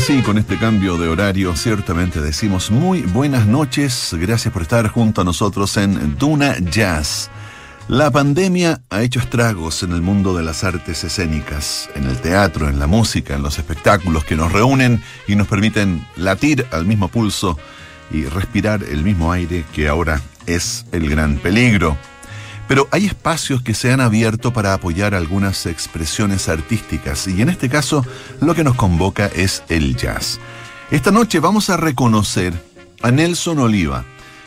sí, con este cambio de horario, ciertamente decimos muy buenas noches. Gracias por estar junto a nosotros en Duna Jazz. La pandemia ha hecho estragos en el mundo de las artes escénicas, en el teatro, en la música, en los espectáculos que nos reúnen y nos permiten latir al mismo pulso y respirar el mismo aire que ahora es el gran peligro. Pero hay espacios que se han abierto para apoyar algunas expresiones artísticas y en este caso lo que nos convoca es el jazz. Esta noche vamos a reconocer a Nelson Oliva.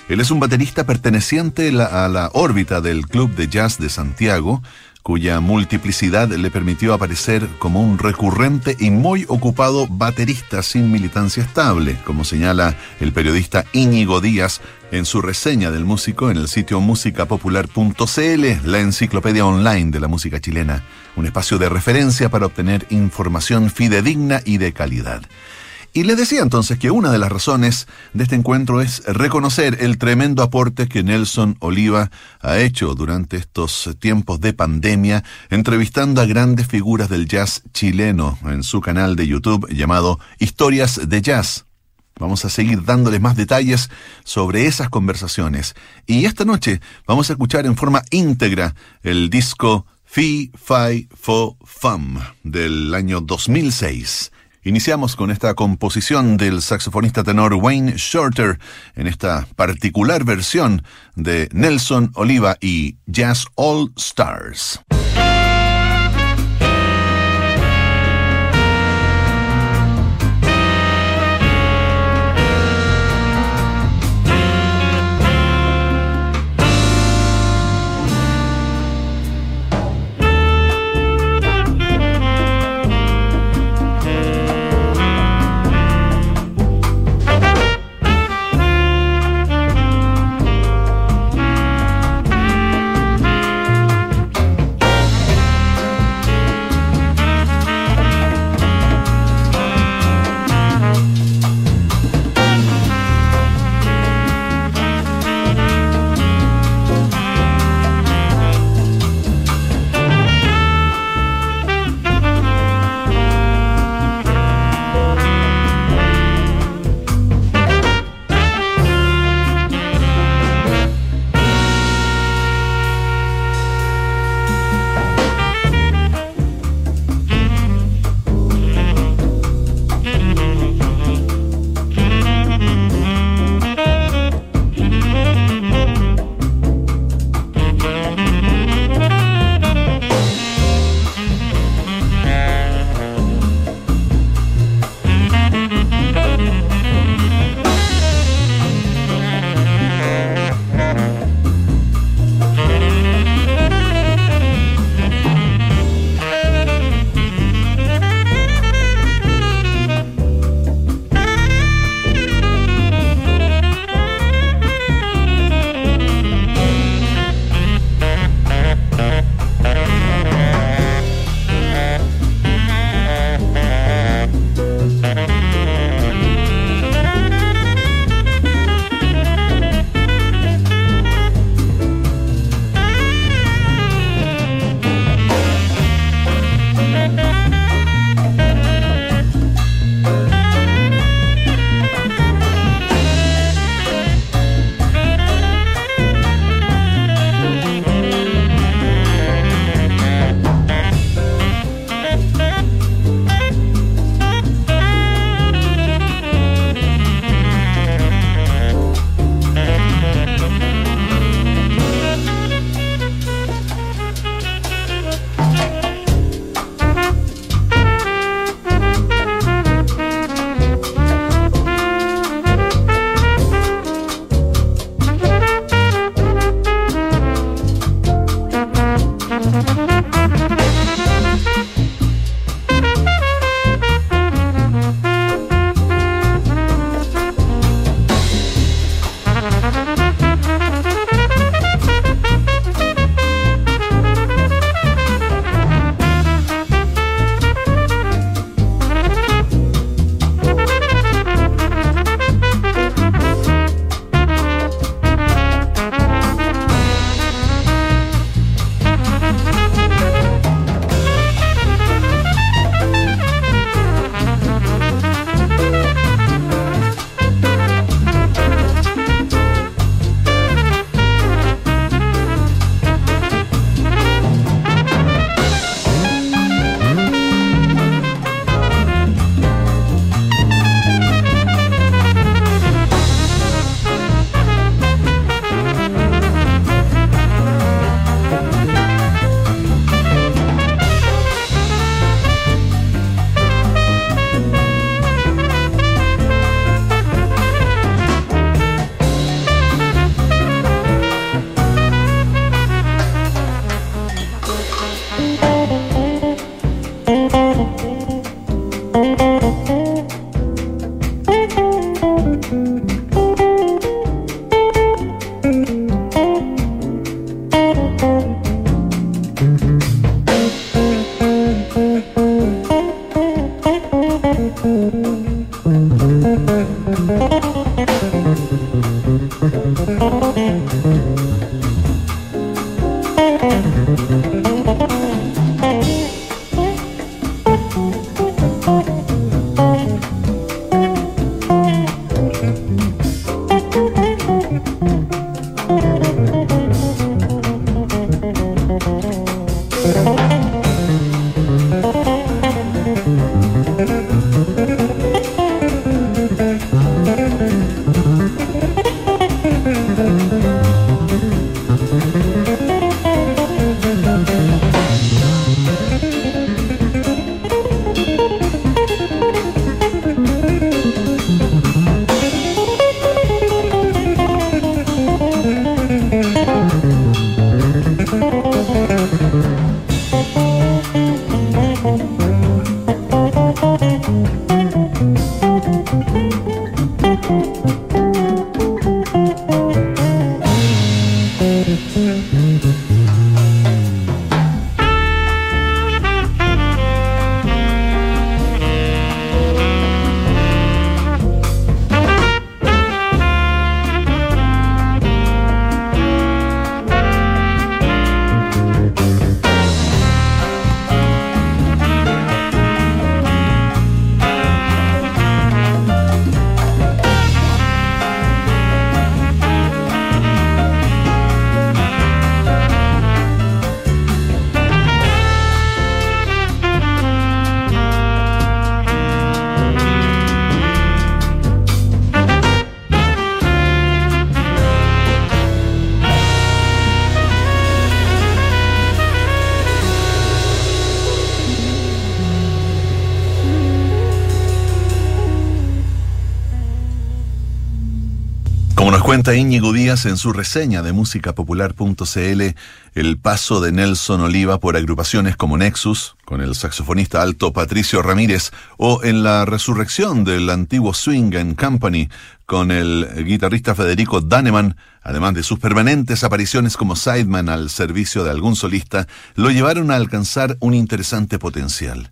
Él es un baterista perteneciente a la órbita del Club de Jazz de Santiago, cuya multiplicidad le permitió aparecer como un recurrente y muy ocupado baterista sin militancia estable, como señala el periodista Íñigo Díaz en su reseña del músico en el sitio musicapopular.cl, la enciclopedia online de la música chilena, un espacio de referencia para obtener información fidedigna y de calidad. Y le decía entonces que una de las razones de este encuentro es reconocer el tremendo aporte que Nelson Oliva ha hecho durante estos tiempos de pandemia, entrevistando a grandes figuras del jazz chileno en su canal de YouTube llamado Historias de Jazz. Vamos a seguir dándoles más detalles sobre esas conversaciones. Y esta noche vamos a escuchar en forma íntegra el disco Fi Fi Fo Fum del año 2006. Iniciamos con esta composición del saxofonista tenor Wayne Shorter en esta particular versión de Nelson Oliva y Jazz All Stars. Íñigo Díaz en su reseña de musicapopular.cl el paso de Nelson Oliva por agrupaciones como Nexus, con el saxofonista alto Patricio Ramírez, o en la resurrección del antiguo Swing and Company, con el guitarrista Federico Daneman, además de sus permanentes apariciones como sideman al servicio de algún solista, lo llevaron a alcanzar un interesante potencial.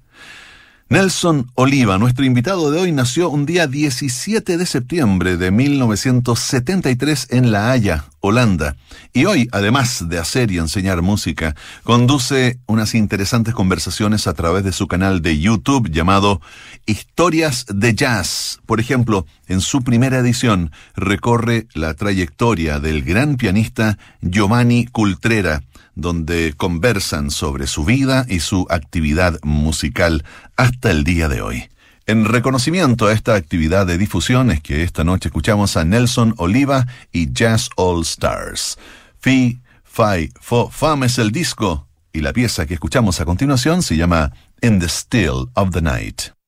Nelson Oliva, nuestro invitado de hoy, nació un día 17 de septiembre de 1973 en La Haya, Holanda. Y hoy, además de hacer y enseñar música, conduce unas interesantes conversaciones a través de su canal de YouTube llamado Historias de Jazz. Por ejemplo, en su primera edición recorre la trayectoria del gran pianista Giovanni Cultrera donde conversan sobre su vida y su actividad musical hasta el día de hoy. En reconocimiento a esta actividad de difusión es que esta noche escuchamos a Nelson Oliva y Jazz All Stars. Fi, Fi, Fo, Fam es el disco y la pieza que escuchamos a continuación se llama In the Still of the Night.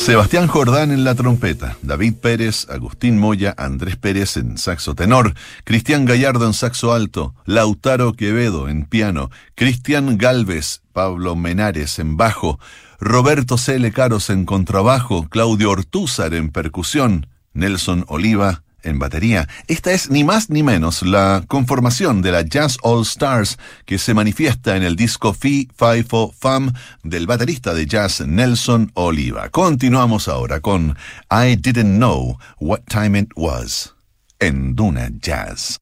Sebastián Jordán en la trompeta, David Pérez, Agustín Moya, Andrés Pérez en saxo tenor, Cristian Gallardo en saxo alto, Lautaro Quevedo en piano, Cristian Galvez, Pablo Menares en bajo, Roberto C. Caros en contrabajo, Claudio Ortúzar en percusión, Nelson Oliva en batería. Esta es ni más ni menos la conformación de la Jazz All Stars que se manifiesta en el disco Fi Fi Fo Fam del baterista de jazz Nelson Oliva. Continuamos ahora con I Didn't Know What Time It Was en Duna Jazz.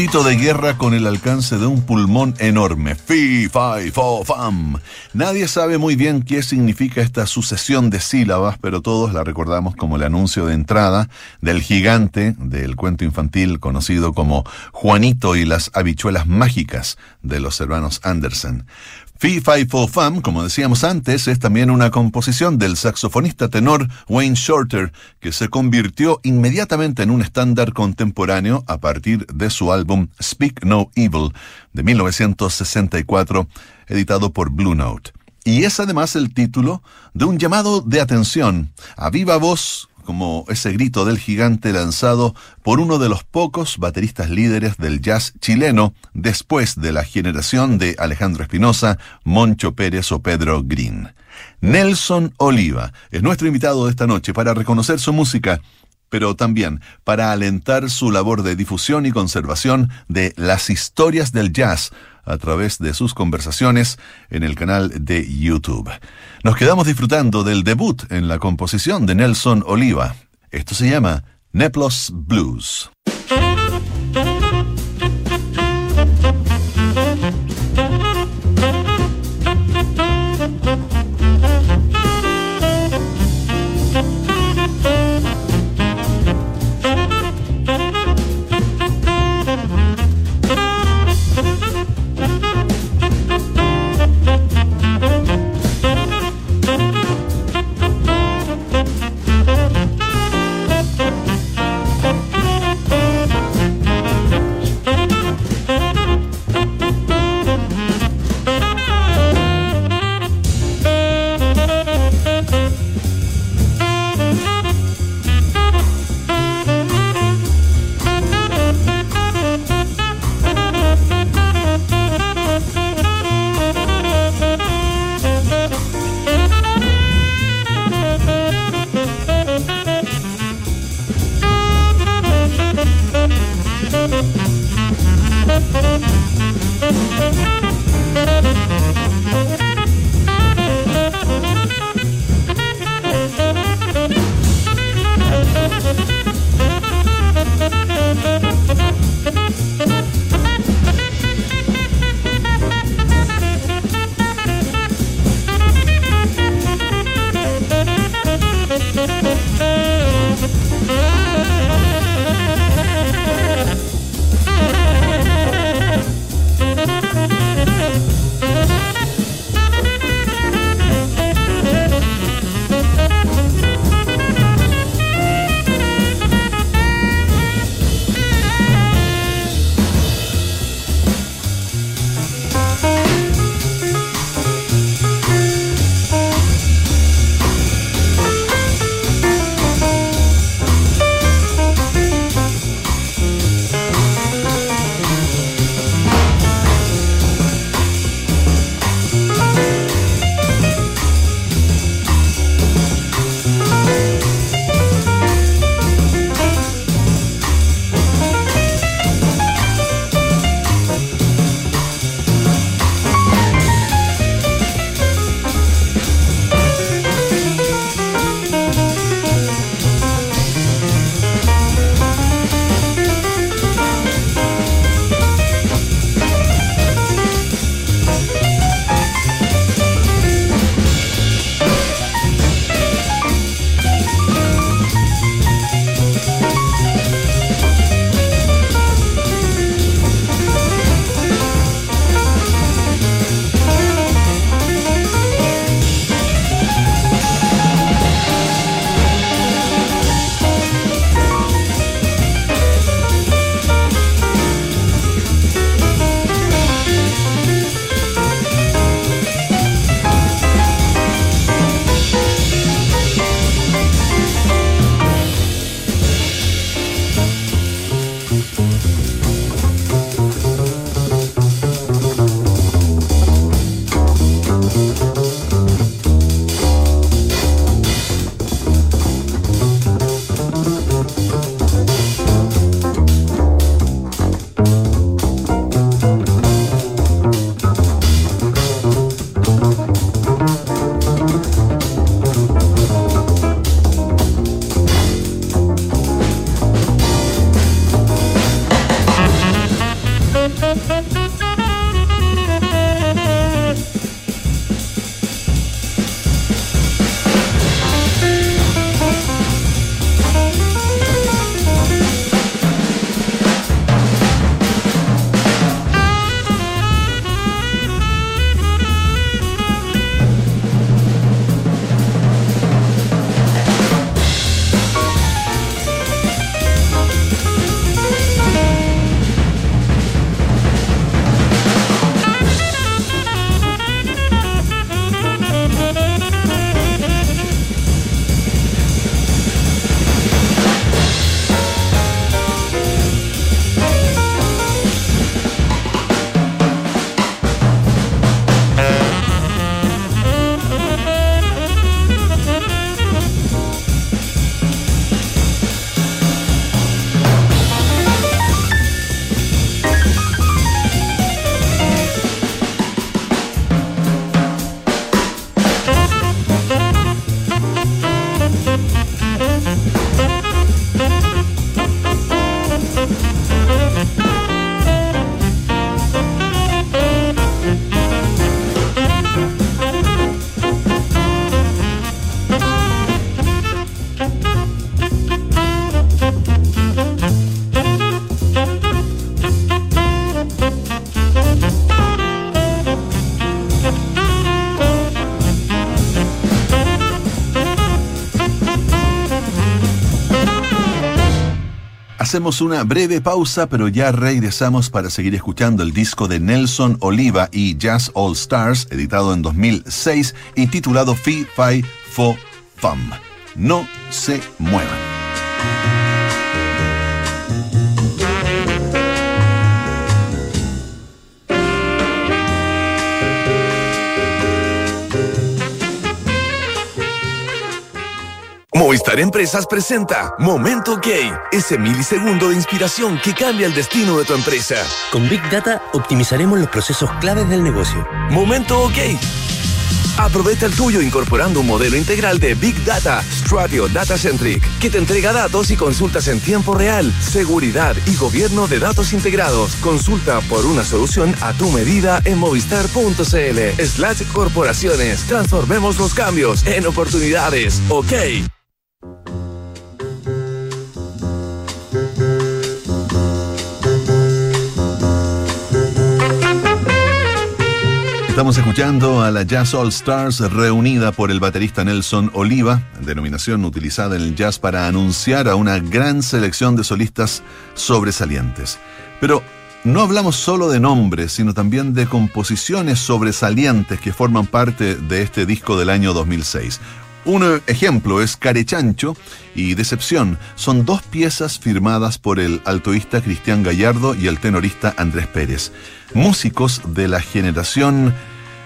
Grito de guerra con el alcance de un pulmón enorme. Fi, fi, fo, fam. Nadie sabe muy bien qué significa esta sucesión de sílabas, pero todos la recordamos como el anuncio de entrada del gigante del cuento infantil conocido como Juanito y las habichuelas mágicas de los hermanos Andersen. Fee Fi Fo Fam, como decíamos antes, es también una composición del saxofonista tenor Wayne Shorter, que se convirtió inmediatamente en un estándar contemporáneo a partir de su álbum Speak No Evil de 1964, editado por Blue Note. Y es además el título de un llamado de atención a viva voz como ese grito del gigante lanzado por uno de los pocos bateristas líderes del jazz chileno después de la generación de Alejandro Espinosa, Moncho Pérez o Pedro Green. Nelson Oliva es nuestro invitado de esta noche para reconocer su música, pero también para alentar su labor de difusión y conservación de las historias del jazz a través de sus conversaciones en el canal de YouTube. Nos quedamos disfrutando del debut en la composición de Nelson Oliva. Esto se llama Neplos Blues. Hacemos una breve pausa, pero ya regresamos para seguir escuchando el disco de Nelson Oliva y Jazz All Stars, editado en 2006 y titulado Fi Fi Fo Fum. No se muevan. Movistar Empresas presenta Momento OK, ese milisegundo de inspiración que cambia el destino de tu empresa. Con Big Data optimizaremos los procesos claves del negocio. Momento OK. Aprovecha el tuyo incorporando un modelo integral de Big Data, Stratio Data Centric, que te entrega datos y consultas en tiempo real, seguridad y gobierno de datos integrados. Consulta por una solución a tu medida en movistar.cl. Slash corporaciones. Transformemos los cambios en oportunidades. OK. Estamos escuchando a la Jazz All Stars reunida por el baterista Nelson Oliva, denominación utilizada en el jazz para anunciar a una gran selección de solistas sobresalientes. Pero no hablamos solo de nombres, sino también de composiciones sobresalientes que forman parte de este disco del año 2006. Un ejemplo es Carechancho y Decepción. Son dos piezas firmadas por el altoísta Cristian Gallardo y el tenorista Andrés Pérez. Músicos de la generación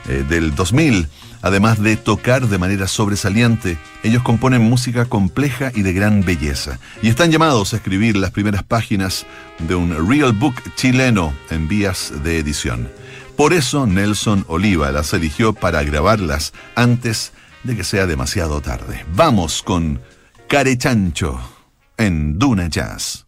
eh, del 2000. Además de tocar de manera sobresaliente, ellos componen música compleja y de gran belleza. Y están llamados a escribir las primeras páginas de un real book chileno en vías de edición. Por eso Nelson Oliva las eligió para grabarlas antes de que sea demasiado tarde. Vamos con Carechancho en Duna Jazz.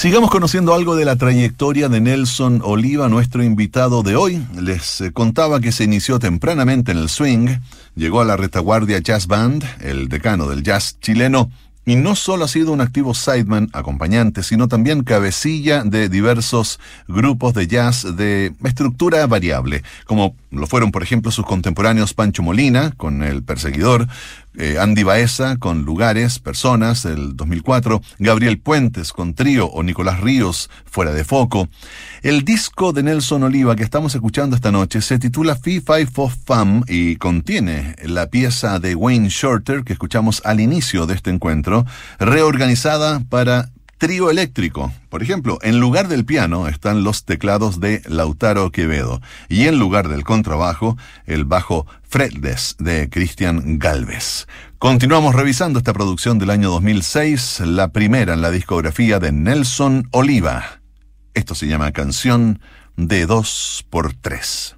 Sigamos conociendo algo de la trayectoria de Nelson Oliva, nuestro invitado de hoy. Les eh, contaba que se inició tempranamente en el swing, llegó a la retaguardia Jazz Band, el decano del jazz chileno, y no solo ha sido un activo sideman, acompañante, sino también cabecilla de diversos grupos de jazz de estructura variable, como lo fueron, por ejemplo, sus contemporáneos Pancho Molina, con El Perseguidor, eh, Andy Baeza con Lugares, Personas, el 2004, Gabriel Puentes con Trío o Nicolás Ríos, Fuera de Foco. El disco de Nelson Oliva que estamos escuchando esta noche se titula Fee Five for Fam y contiene la pieza de Wayne Shorter que escuchamos al inicio de este encuentro, reorganizada para trío eléctrico. Por ejemplo, en lugar del piano están los teclados de Lautaro Quevedo y en lugar del contrabajo, el bajo Fretless de Cristian Galvez. Continuamos revisando esta producción del año 2006, la primera en la discografía de Nelson Oliva. Esto se llama Canción de 2 por 3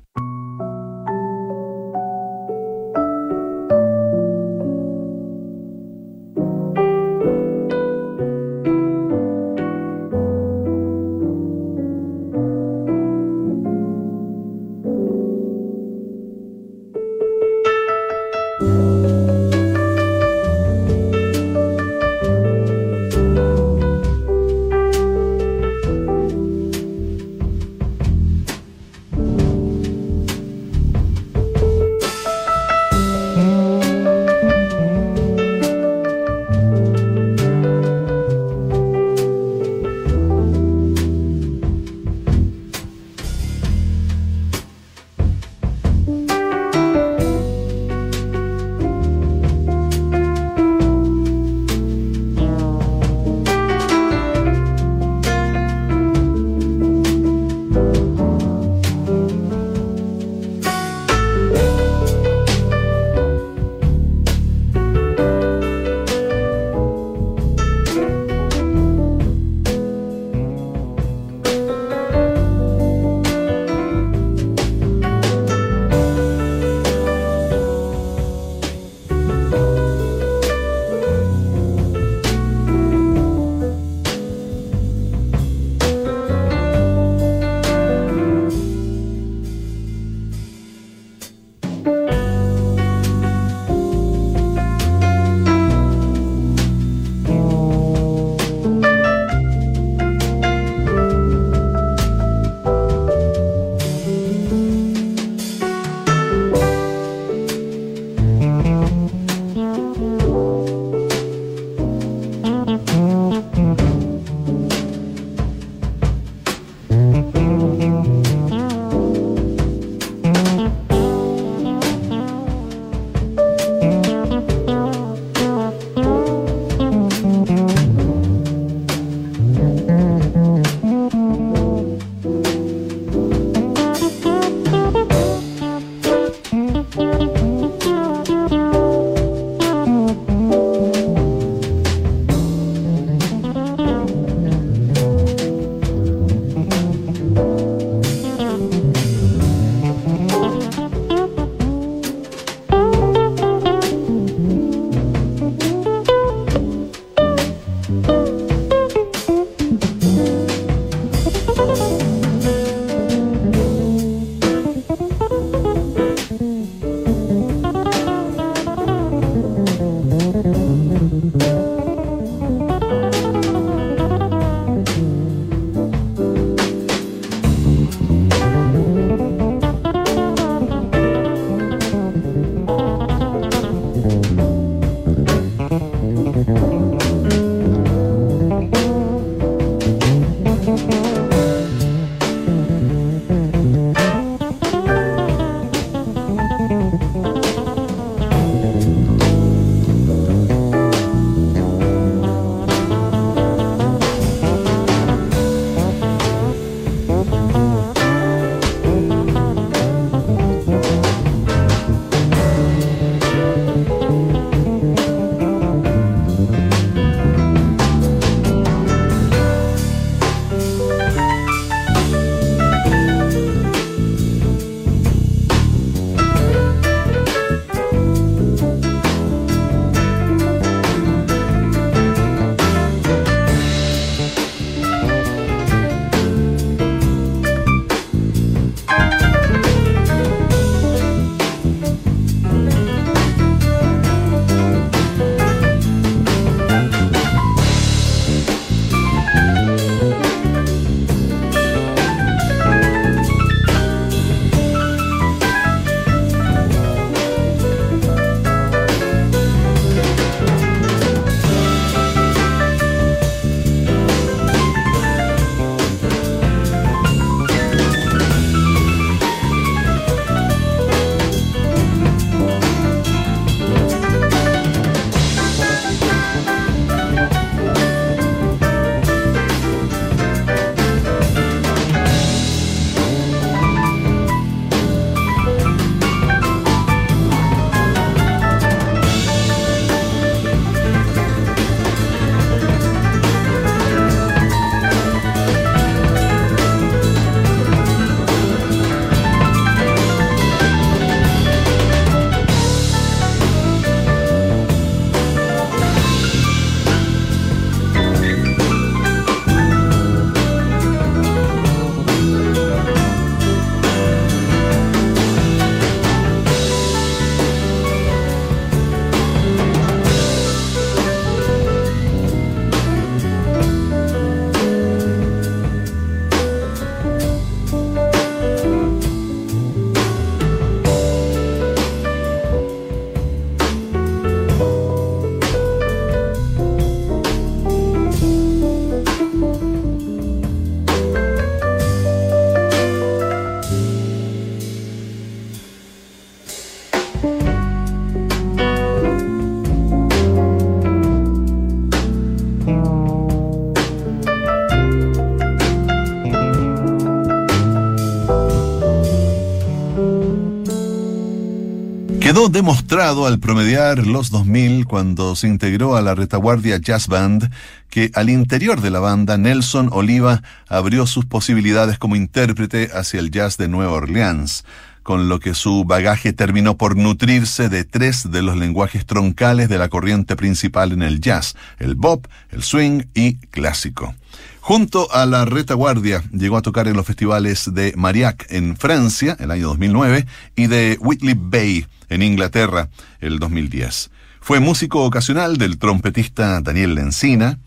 demostrado al promediar los 2000 cuando se integró a la retaguardia Jazz Band que al interior de la banda Nelson Oliva abrió sus posibilidades como intérprete hacia el jazz de Nueva Orleans, con lo que su bagaje terminó por nutrirse de tres de los lenguajes troncales de la corriente principal en el jazz, el bop, el swing y clásico. Junto a la retaguardia llegó a tocar en los festivales de Mariac en Francia el año 2009 y de Whitley Bay en Inglaterra el 2010. Fue músico ocasional del trompetista Daniel Lencina,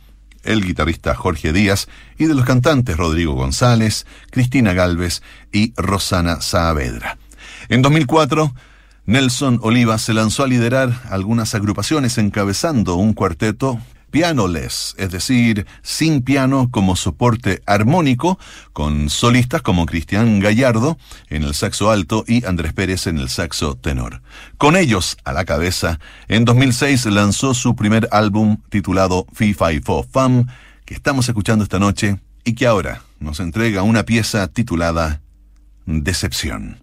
el guitarrista Jorge Díaz y de los cantantes Rodrigo González, Cristina Galvez y Rosana Saavedra. En 2004, Nelson Oliva se lanzó a liderar algunas agrupaciones encabezando un cuarteto pianoless, es decir, sin piano como soporte armónico, con solistas como Cristian Gallardo en el saxo alto y Andrés Pérez en el saxo tenor. Con ellos a la cabeza, en 2006 lanzó su primer álbum titulado Fee Fi Fo Fam, que estamos escuchando esta noche y que ahora nos entrega una pieza titulada Decepción.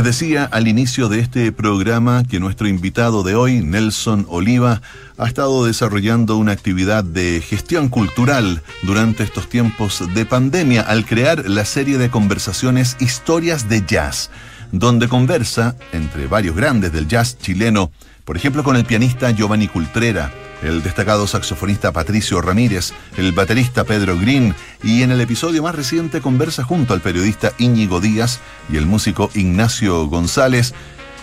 Les decía al inicio de este programa que nuestro invitado de hoy, Nelson Oliva, ha estado desarrollando una actividad de gestión cultural durante estos tiempos de pandemia al crear la serie de conversaciones Historias de Jazz, donde conversa entre varios grandes del jazz chileno, por ejemplo con el pianista Giovanni Cultrera, el destacado saxofonista Patricio Ramírez, el baterista Pedro Green y en el episodio más reciente conversa junto al periodista Íñigo Díaz y el músico Ignacio González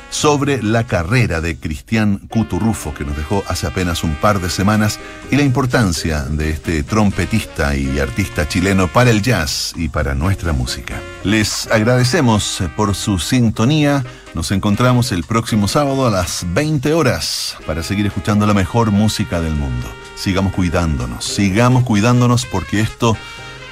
sobre la carrera de Cristian Cuturrufo que nos dejó hace apenas un par de semanas y la importancia de este trompetista y artista chileno para el jazz y para nuestra música. Les agradecemos por su sintonía. Nos encontramos el próximo sábado a las 20 horas para seguir escuchando la mejor música del mundo. Sigamos cuidándonos, sigamos cuidándonos porque esto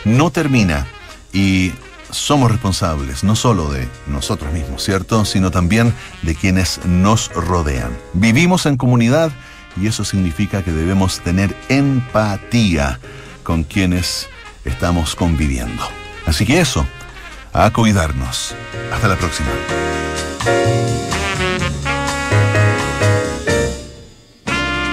no termina y somos responsables no solo de nosotros mismos, ¿cierto? Sino también de quienes nos rodean. Vivimos en comunidad y eso significa que debemos tener empatía con quienes estamos conviviendo. Así que eso, a cuidarnos. Hasta la próxima.